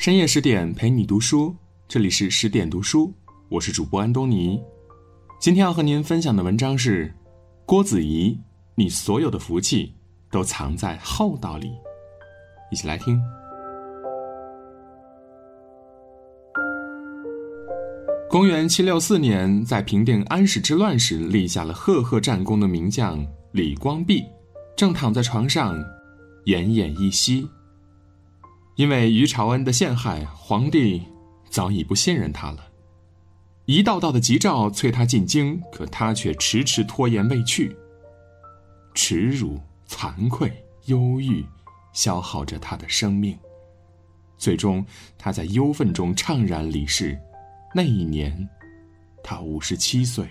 深夜十点陪你读书，这里是十点读书，我是主播安东尼。今天要和您分享的文章是郭子仪，你所有的福气都藏在厚道里。一起来听。公元七六四年，在平定安史之乱时立下了赫赫战功的名将李光弼，正躺在床上，奄奄一息。因为于朝恩的陷害，皇帝早已不信任他了。一道道的急诏催他进京，可他却迟迟拖延未去。耻辱、惭愧、忧郁，消耗着他的生命。最终，他在忧愤中怅然离世。那一年，他五十七岁。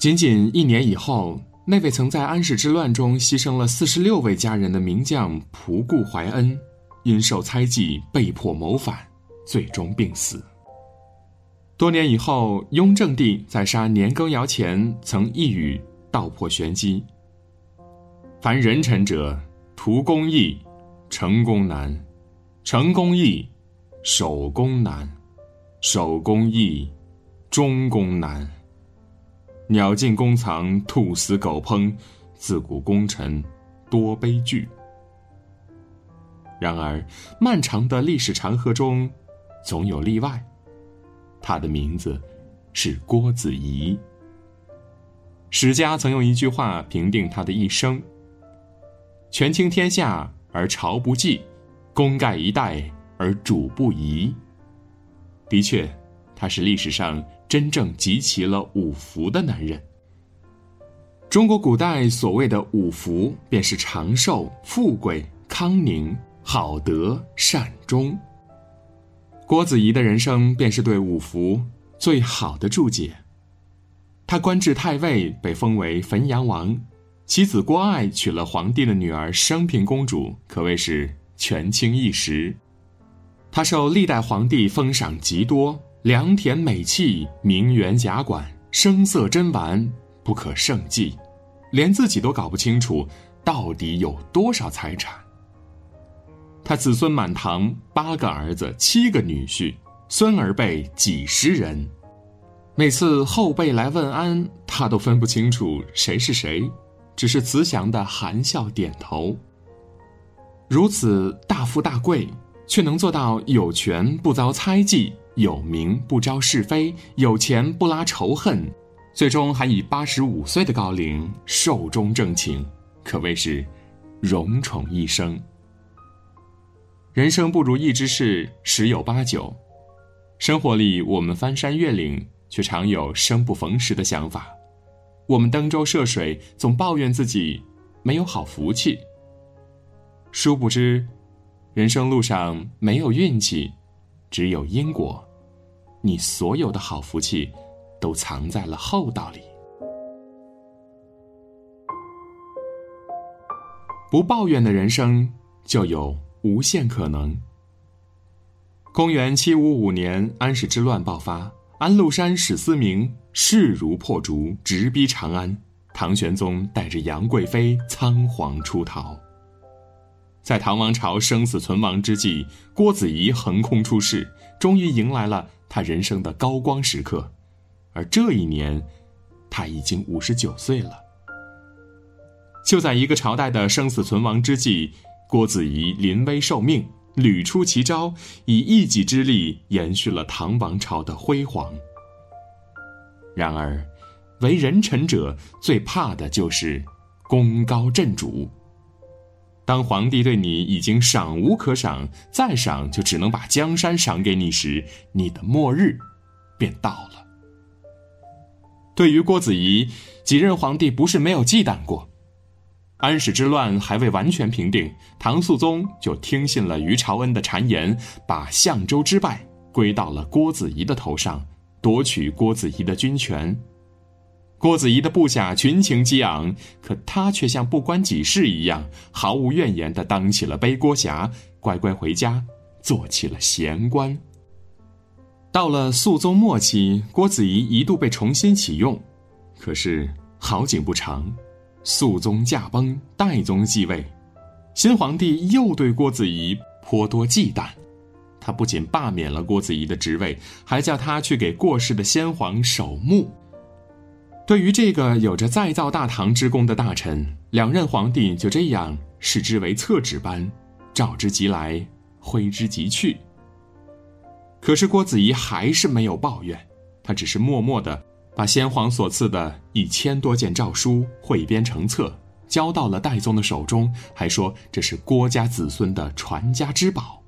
仅仅一年以后，那位曾在安史之乱中牺牲了四十六位家人的名将仆固怀恩。因受猜忌，被迫谋反，最终病死。多年以后，雍正帝在杀年羹尧前，曾一语道破玄机：“凡人臣者，图功易，成功难；成功易，守功难；守功易，终功难。鸟尽弓藏，兔死狗烹，自古功臣多悲剧。”然而，漫长的历史长河中，总有例外。他的名字是郭子仪。史家曾用一句话评定他的一生：“权倾天下而朝不忌，功盖一代而主不疑。”的确，他是历史上真正集齐了五福的男人。中国古代所谓的五福，便是长寿、富贵、康宁。好德善终。郭子仪的人生便是对五福最好的注解。他官至太尉，被封为汾阳王，其子郭爱娶了皇帝的女儿升平公主，可谓是权倾一时。他受历代皇帝封赏极多，良田美器、名园甲馆、声色珍玩不可胜计，连自己都搞不清楚到底有多少财产。他子孙满堂，八个儿子，七个女婿，孙儿辈几十人。每次后辈来问安，他都分不清楚谁是谁，只是慈祥的含笑点头。如此大富大贵，却能做到有权不遭猜忌，有名不招是非，有钱不拉仇恨，最终还以八十五岁的高龄寿终正寝，可谓是荣宠一生。人生不如意之事十有八九，生活里我们翻山越岭，却常有生不逢时的想法；我们登舟涉水，总抱怨自己没有好福气。殊不知，人生路上没有运气，只有因果。你所有的好福气，都藏在了厚道里。不抱怨的人生，就有。无限可能。公元七五五年，安史之乱爆发，安禄山、史思明势如破竹，直逼长安。唐玄宗带着杨贵妃仓皇出逃。在唐王朝生死存亡之际，郭子仪横空出世，终于迎来了他人生的高光时刻。而这一年，他已经五十九岁了。就在一个朝代的生死存亡之际。郭子仪临危受命，屡出奇招，以一己之力延续了唐王朝的辉煌。然而，为人臣者最怕的就是功高震主。当皇帝对你已经赏无可赏，再赏就只能把江山赏给你时，你的末日便到了。对于郭子仪，几任皇帝不是没有忌惮过。安史之乱还未完全平定，唐肃宗就听信了于朝恩的谗言，把相州之败归到了郭子仪的头上，夺取郭子仪的军权。郭子仪的部下群情激昂，可他却像不关己事一样，毫无怨言地当起了背锅侠，乖乖回家做起了闲官。到了肃宗末期，郭子仪一度被重新启用，可是好景不长。肃宗驾崩，代宗继位，新皇帝又对郭子仪颇多忌惮，他不仅罢免了郭子仪的职位，还叫他去给过世的先皇守墓。对于这个有着再造大唐之功的大臣，两任皇帝就这样视之为厕纸般，召之即来，挥之即去。可是郭子仪还是没有抱怨，他只是默默的把先皇所赐的一千多件诏书汇编成册，交到了戴宗的手中，还说这是郭家子孙的传家之宝。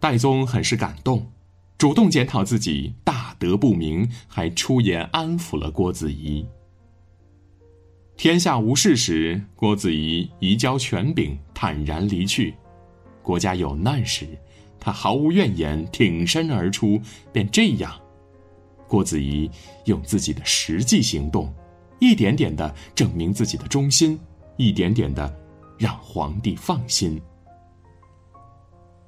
戴宗很是感动，主动检讨自己大德不明，还出言安抚了郭子仪。天下无事时，郭子仪移交权柄，坦然离去；国家有难时，他毫无怨言，挺身而出。便这样，郭子仪用自己的实际行动，一点点的证明自己的忠心，一点点的让皇帝放心。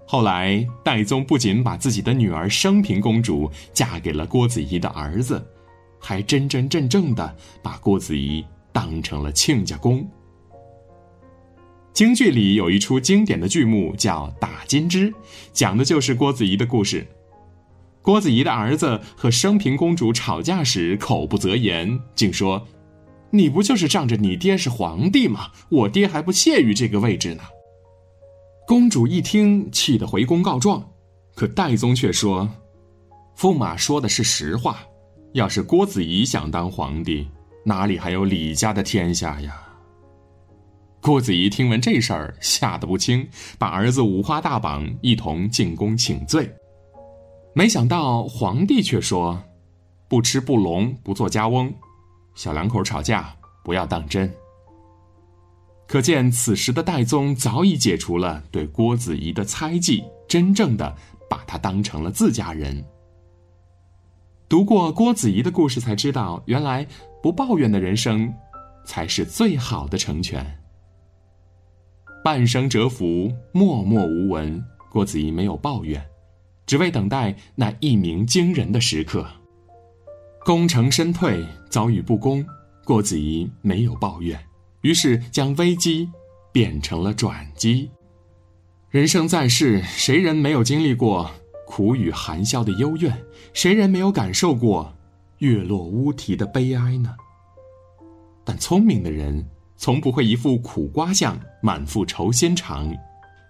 后来，戴宗不仅把自己的女儿升平公主嫁给了郭子仪的儿子，还真真正正的把郭子仪当成了亲家公。京剧里有一出经典的剧目叫《打金枝》，讲的就是郭子仪的故事。郭子仪的儿子和升平公主吵架时，口不择言，竟说：“你不就是仗着你爹是皇帝吗？我爹还不屑于这个位置呢。”公主一听，气得回宫告状，可戴宗却说：“驸马说的是实话，要是郭子仪想当皇帝，哪里还有李家的天下呀？”郭子仪听闻这事儿，吓得不轻，把儿子五花大绑，一同进宫请罪。没想到皇帝却说：“不吃不聋，不做家翁，小两口吵架，不要当真。”可见，此时的戴宗早已解除了对郭子仪的猜忌，真正的把他当成了自家人。读过郭子仪的故事，才知道，原来不抱怨的人生，才是最好的成全。半生蛰伏，默默无闻，郭子仪没有抱怨，只为等待那一鸣惊人的时刻。功成身退，遭遇不公，郭子仪没有抱怨。于是将危机变成了转机。人生在世，谁人没有经历过苦雨含笑的幽怨？谁人没有感受过月落乌啼的悲哀呢？但聪明的人从不会一副苦瓜相，满腹愁心肠，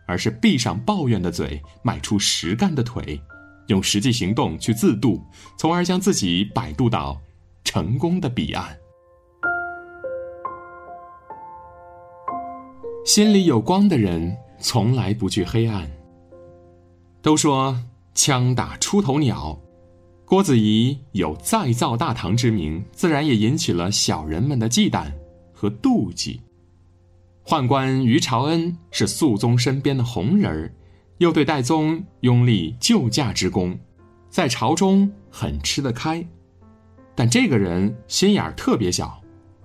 而是闭上抱怨的嘴，迈出实干的腿，用实际行动去自渡，从而将自己摆渡到成功的彼岸。心里有光的人，从来不惧黑暗。都说枪打出头鸟，郭子仪有再造大唐之名，自然也引起了小人们的忌惮和妒忌。宦官于朝恩是肃宗身边的红人儿，又对戴宗拥立救驾之功，在朝中很吃得开。但这个人心眼儿特别小。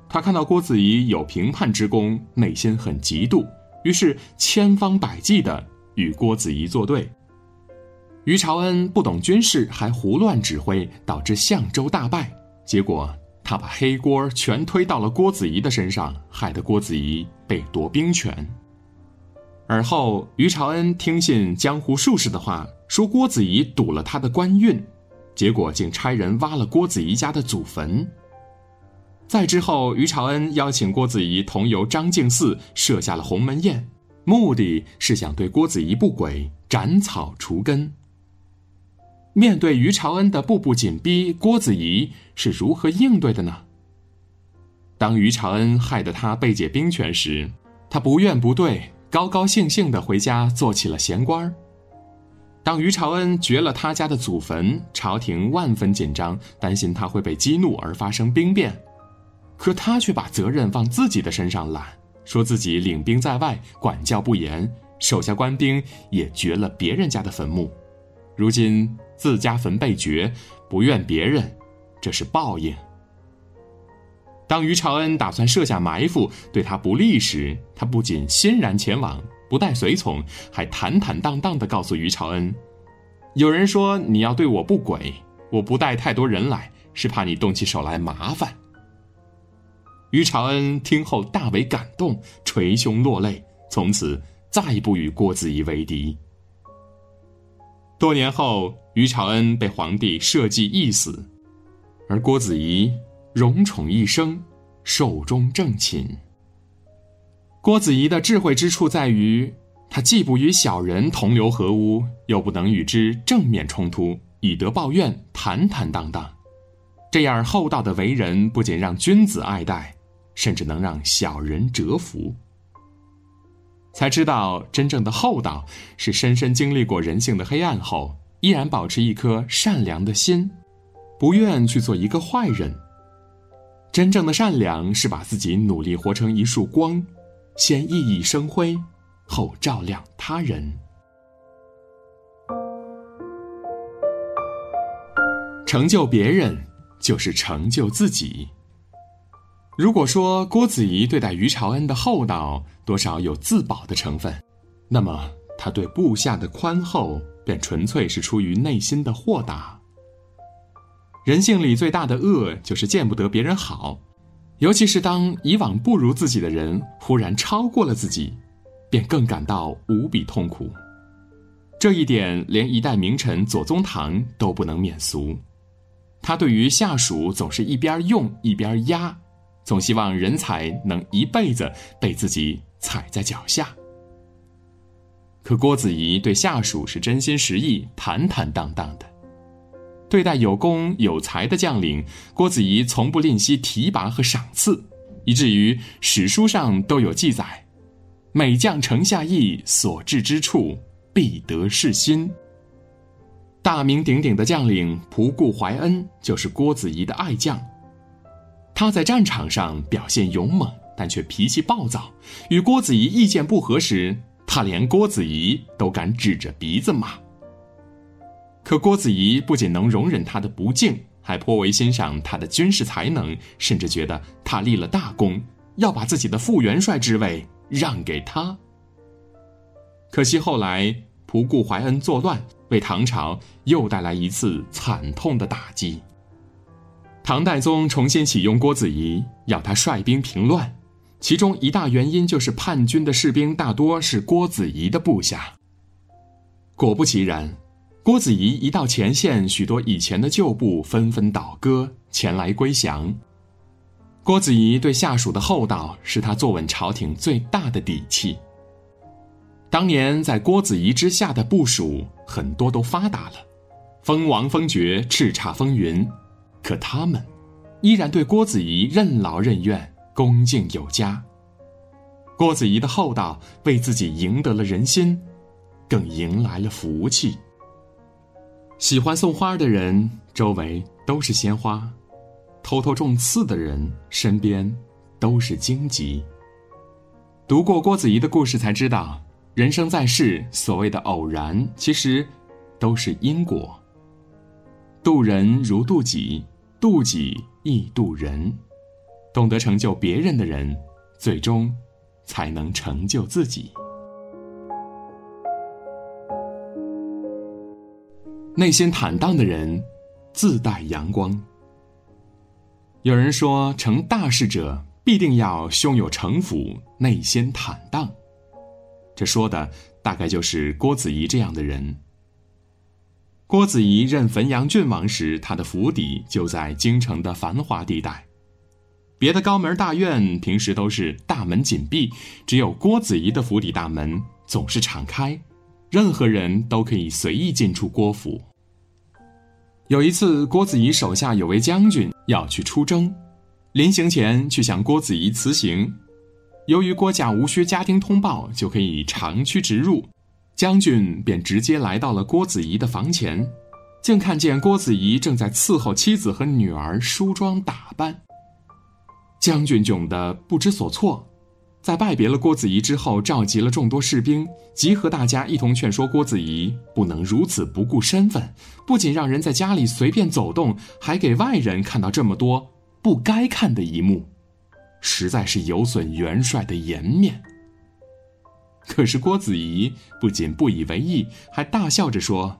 他看到郭子仪有平叛之功，内心很嫉妒，于是千方百计的与郭子仪作对。于朝恩不懂军事，还胡乱指挥，导致相州大败。结果他把黑锅全推到了郭子仪的身上，害得郭子仪被夺兵权。而后于朝恩听信江湖术士的话，说郭子仪堵了他的官运，结果竟差人挖了郭子仪家的祖坟。再之后，于朝恩邀请郭子仪同游张敬寺，设下了鸿门宴，目的是想对郭子仪不轨斩草除根。面对于朝恩的步步紧逼，郭子仪是如何应对的呢？当于朝恩害得他被解兵权时，他不怨不对，高高兴兴的回家做起了闲官当于朝恩掘了他家的祖坟，朝廷万分紧张，担心他会被激怒而发生兵变。可他却把责任往自己的身上揽，说自己领兵在外，管教不严，手下官兵也掘了别人家的坟墓，如今自家坟被掘，不怨别人，这是报应。当于朝恩打算设下埋伏对他不利时，他不仅欣然前往，不带随从，还坦坦荡荡地告诉于朝恩：“有人说你要对我不轨，我不带太多人来，是怕你动起手来麻烦。”于朝恩听后大为感动，捶胸落泪，从此再不与郭子仪为敌。多年后，于朝恩被皇帝设计缢死，而郭子仪荣宠一生，寿终正寝。郭子仪的智慧之处在于，他既不与小人同流合污，又不能与之正面冲突，以德报怨，坦坦荡荡。这样厚道的为人，不仅让君子爱戴，甚至能让小人折服。才知道，真正的厚道是深深经历过人性的黑暗后，依然保持一颗善良的心，不愿去做一个坏人。真正的善良是把自己努力活成一束光。先熠熠生辉，后照亮他人。成就别人，就是成就自己。如果说郭子仪对待于朝恩的厚道多少有自保的成分，那么他对部下的宽厚便纯粹是出于内心的豁达。人性里最大的恶，就是见不得别人好。尤其是当以往不如自己的人忽然超过了自己，便更感到无比痛苦。这一点连一代名臣左宗棠都不能免俗。他对于下属总是一边用一边压，总希望人才能一辈子被自己踩在脚下。可郭子仪对下属是真心实意、坦坦荡荡的。对待有功有才的将领，郭子仪从不吝惜提拔和赏赐，以至于史书上都有记载：“每将城下邑，所至之处，必得士心。”大名鼎鼎的将领仆固怀恩就是郭子仪的爱将。他在战场上表现勇猛，但却脾气暴躁。与郭子仪意见不合时，他连郭子仪都敢指着鼻子骂。可郭子仪不仅能容忍他的不敬，还颇为欣赏他的军事才能，甚至觉得他立了大功，要把自己的副元帅之位让给他。可惜后来仆固怀恩作乱，为唐朝又带来一次惨痛的打击。唐太宗重新启用郭子仪，要他率兵平乱，其中一大原因就是叛军的士兵大多是郭子仪的部下。果不其然。郭子仪一到前线，许多以前的旧部纷纷倒戈前来归降。郭子仪对下属的厚道，是他坐稳朝廷最大的底气。当年在郭子仪之下的部属很多都发达了，封王封爵，叱咤风云，可他们依然对郭子仪任劳任怨，恭敬有加。郭子仪的厚道为自己赢得了人心，更迎来了福气。喜欢送花的人周围都是鲜花，偷偷种刺的人身边都是荆棘。读过郭子仪的故事才知道，人生在世，所谓的偶然，其实都是因果。渡人如渡己，渡己亦渡人。懂得成就别人的人，最终才能成就自己。内心坦荡的人，自带阳光。有人说，成大事者必定要胸有城府，内心坦荡。这说的大概就是郭子仪这样的人。郭子仪任汾阳郡王时，他的府邸就在京城的繁华地带。别的高门大院平时都是大门紧闭，只有郭子仪的府邸大门总是敞开。任何人都可以随意进出郭府。有一次，郭子仪手下有位将军要去出征，临行前去向郭子仪辞行。由于郭家无需家丁通报就可以长驱直入，将军便直接来到了郭子仪的房前，竟看见郭子仪正在伺候妻子和女儿梳妆打扮。将军窘得不知所措。在拜别了郭子仪之后，召集了众多士兵，集合大家一同劝说郭子仪不能如此不顾身份，不仅让人在家里随便走动，还给外人看到这么多不该看的一幕，实在是有损元帅的颜面。可是郭子仪不仅不以为意，还大笑着说：“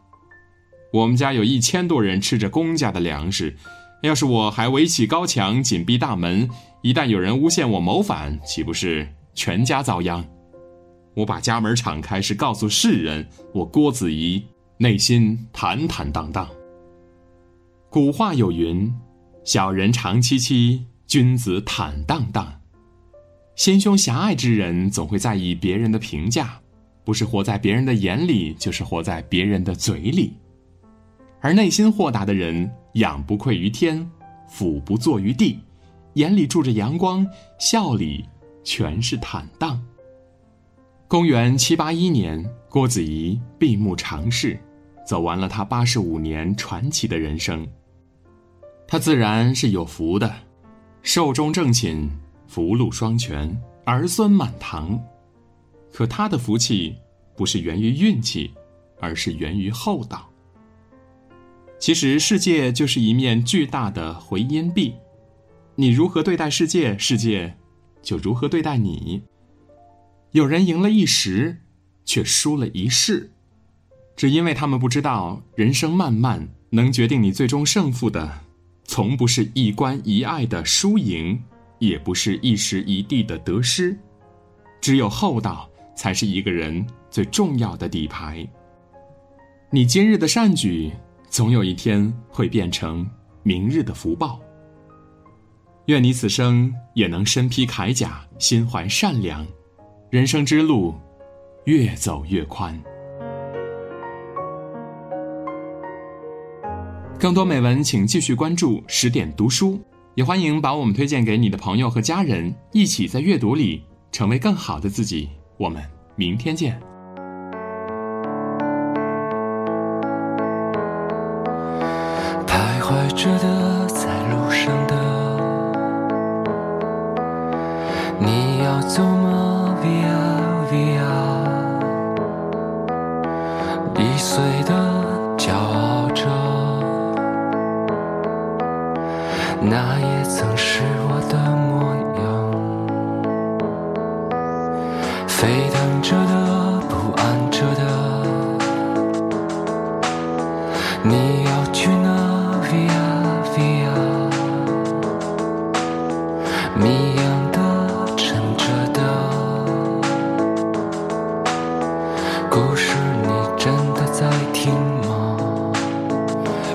我们家有一千多人吃着公家的粮食，要是我还围起高墙，紧闭大门。”一旦有人诬陷我谋反，岂不是全家遭殃？我把家门敞开，是告诉世人，我郭子仪内心坦坦荡荡。古话有云：“小人长戚戚，君子坦荡荡。”心胸狭隘之人总会在意别人的评价，不是活在别人的眼里，就是活在别人的嘴里。而内心豁达的人，仰不愧于天，俯不怍于地，眼里住着阳光，笑里全是坦荡。公元七八一年，郭子仪闭目长逝，走完了他八十五年传奇的人生。他自然是有福的，寿终正寝。福禄双全，儿孙满堂。可他的福气不是源于运气，而是源于厚道。其实世界就是一面巨大的回音壁，你如何对待世界，世界就如何对待你。有人赢了一时，却输了一世，只因为他们不知道，人生漫漫，能决定你最终胜负的，从不是一关一爱的输赢。也不是一时一地的得失，只有厚道才是一个人最重要的底牌。你今日的善举，总有一天会变成明日的福报。愿你此生也能身披铠甲，心怀善良，人生之路越走越宽。更多美文，请继续关注十点读书。也欢迎把我们推荐给你的朋友和家人，一起在阅读里成为更好的自己。我们明天见。徘徊着的，在路上的，你要走吗